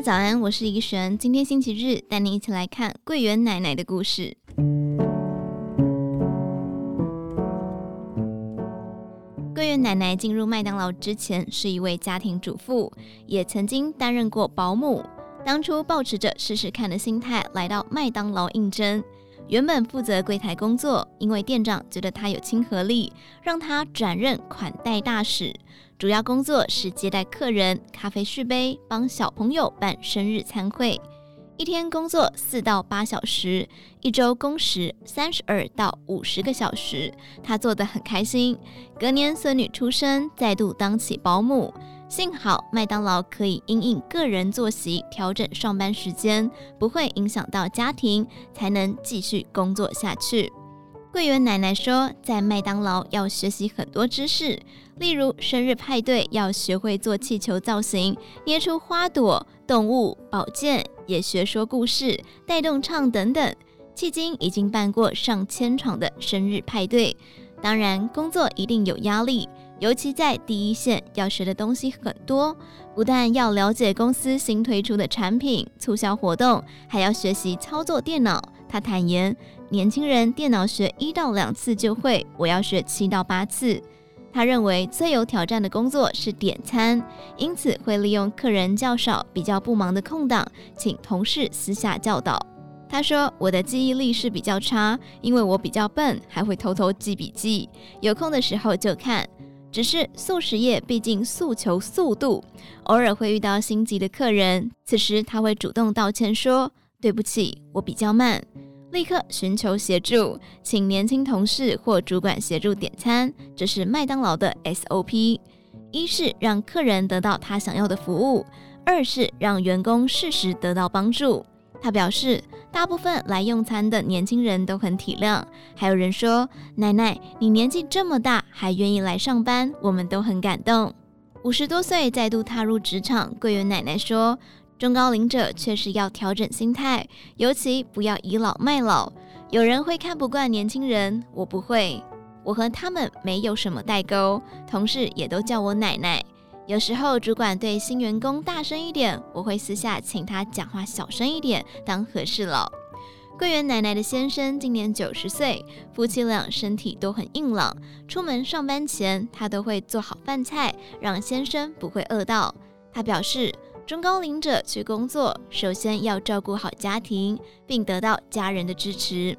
早安，我是怡璇。今天星期日，带您一起来看桂圆奶奶的故事。桂圆奶奶进入麦当劳之前是一位家庭主妇，也曾经担任过保姆。当初抱持着试试看的心态来到麦当劳应征。原本负责柜台工作，因为店长觉得他有亲和力，让他转任款待大使。主要工作是接待客人、咖啡续杯、帮小朋友办生日餐会。一天工作四到八小时，一周工时三十二到五十个小时，他做得很开心。隔年孙女出生，再度当起保姆。幸好麦当劳可以因应个人作息调整上班时间，不会影响到家庭，才能继续工作下去。桂圆奶奶说，在麦当劳要学习很多知识，例如生日派对要学会做气球造型，捏出花朵、动物、宝剑，也学说故事、带动唱等等。迄今已经办过上千场的生日派对，当然工作一定有压力。尤其在第一线，要学的东西很多，不但要了解公司新推出的产品、促销活动，还要学习操作电脑。他坦言，年轻人电脑学一到两次就会，我要学七到八次。他认为最有挑战的工作是点餐，因此会利用客人较少、比较不忙的空档，请同事私下教导。他说：“我的记忆力是比较差，因为我比较笨，还会偷偷记笔记，有空的时候就看。”只是速食业毕竟诉求速度，偶尔会遇到心急的客人，此时他会主动道歉说：“对不起，我比较慢。”立刻寻求协助，请年轻同事或主管协助点餐，这是麦当劳的 SOP。一是让客人得到他想要的服务，二是让员工适时得到帮助。他表示，大部分来用餐的年轻人都很体谅，还有人说：“奶奶，你年纪这么大还愿意来上班，我们都很感动。”五十多岁再度踏入职场，桂圆奶奶说：“中高龄者确实要调整心态，尤其不要倚老卖老。有人会看不惯年轻人，我不会，我和他们没有什么代沟，同事也都叫我奶奶。”有时候主管对新员工大声一点，我会私下请他讲话小声一点，当和事佬。桂圆奶奶的先生今年九十岁，夫妻俩身体都很硬朗。出门上班前，他都会做好饭菜，让先生不会饿到。他表示，中高龄者去工作，首先要照顾好家庭，并得到家人的支持。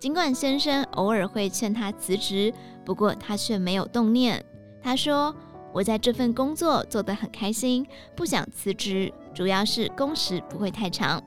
尽管先生偶尔会劝他辞职，不过他却没有动念。他说。我在这份工作做得很开心，不想辞职，主要是工时不会太长。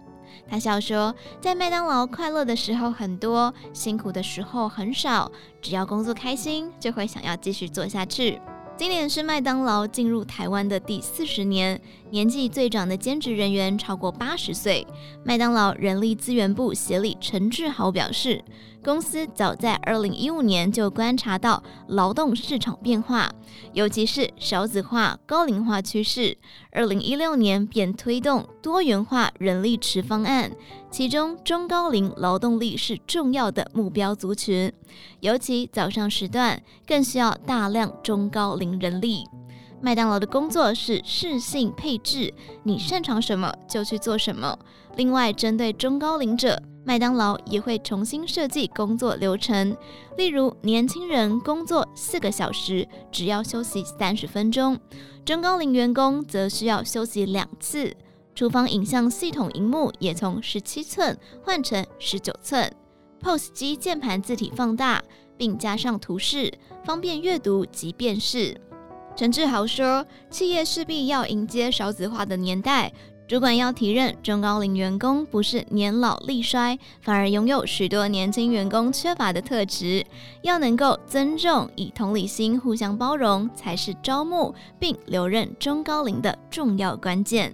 他笑说，在麦当劳快乐的时候很多，辛苦的时候很少。只要工作开心，就会想要继续做下去。今年是麦当劳进入台湾的第四十年，年纪最长的兼职人员超过八十岁。麦当劳人力资源部协理陈志豪表示，公司早在二零一五年就观察到劳动市场变化，尤其是少子化、高龄化趋势。二零一六年便推动多元化人力池方案，其中中高龄劳动力是重要的目标族群，尤其早上时段更需要大量中高龄人力。麦当劳的工作是适性配置，你擅长什么就去做什么。另外，针对中高龄者，麦当劳也会重新设计工作流程，例如年轻人工作四个小时，只要休息三十分钟；中高龄员工则需要休息两次。厨房影像系统荧幕也从十七寸换成十九寸，POS 机键盘字体放大，并加上图示，方便阅读及辨识。陈志豪说：“企业势必要迎接少子化的年代，主管要提认中高龄员工不是年老力衰，反而拥有许多年轻员工缺乏的特质，要能够尊重、以同理心互相包容，才是招募并留任中高龄的重要关键。”